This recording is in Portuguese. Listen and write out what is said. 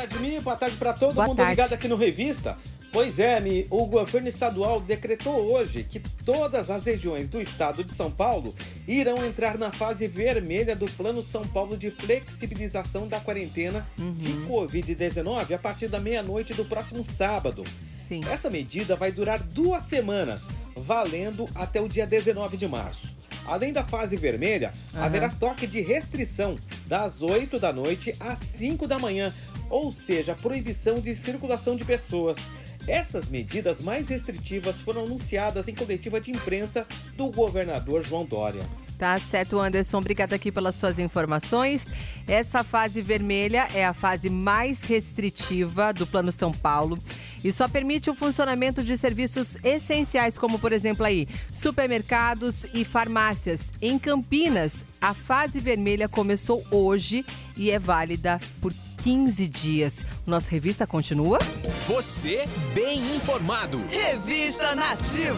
tarde, Mi. Boa tarde para todo Boa mundo tarde. ligado aqui no Revista. Pois é, Mi, o governo estadual decretou hoje que todas as regiões do estado de São Paulo irão entrar na fase vermelha do Plano São Paulo de flexibilização da quarentena de Uhum. Covid-19 a partir da meia-noite do próximo sábado. Sim. Essa medida vai durar duas semanas, valendo até o dia 19 de março. Além da fase vermelha, Aham. haverá toque de restrição das 8 da noite às 5 da manhã, ou seja, proibição de circulação de pessoas. Essas medidas mais restritivas foram anunciadas em coletiva de imprensa do governador João Dória. Tá certo, Anderson. Obrigada aqui pelas suas informações. Essa fase vermelha é a fase mais restritiva do Plano São Paulo e só permite o funcionamento de serviços essenciais, como por exemplo aí, supermercados e farmácias. Em Campinas, a fase vermelha começou hoje e é válida por 15 dias. O nosso revista continua? Você bem informado. Revista Nativa.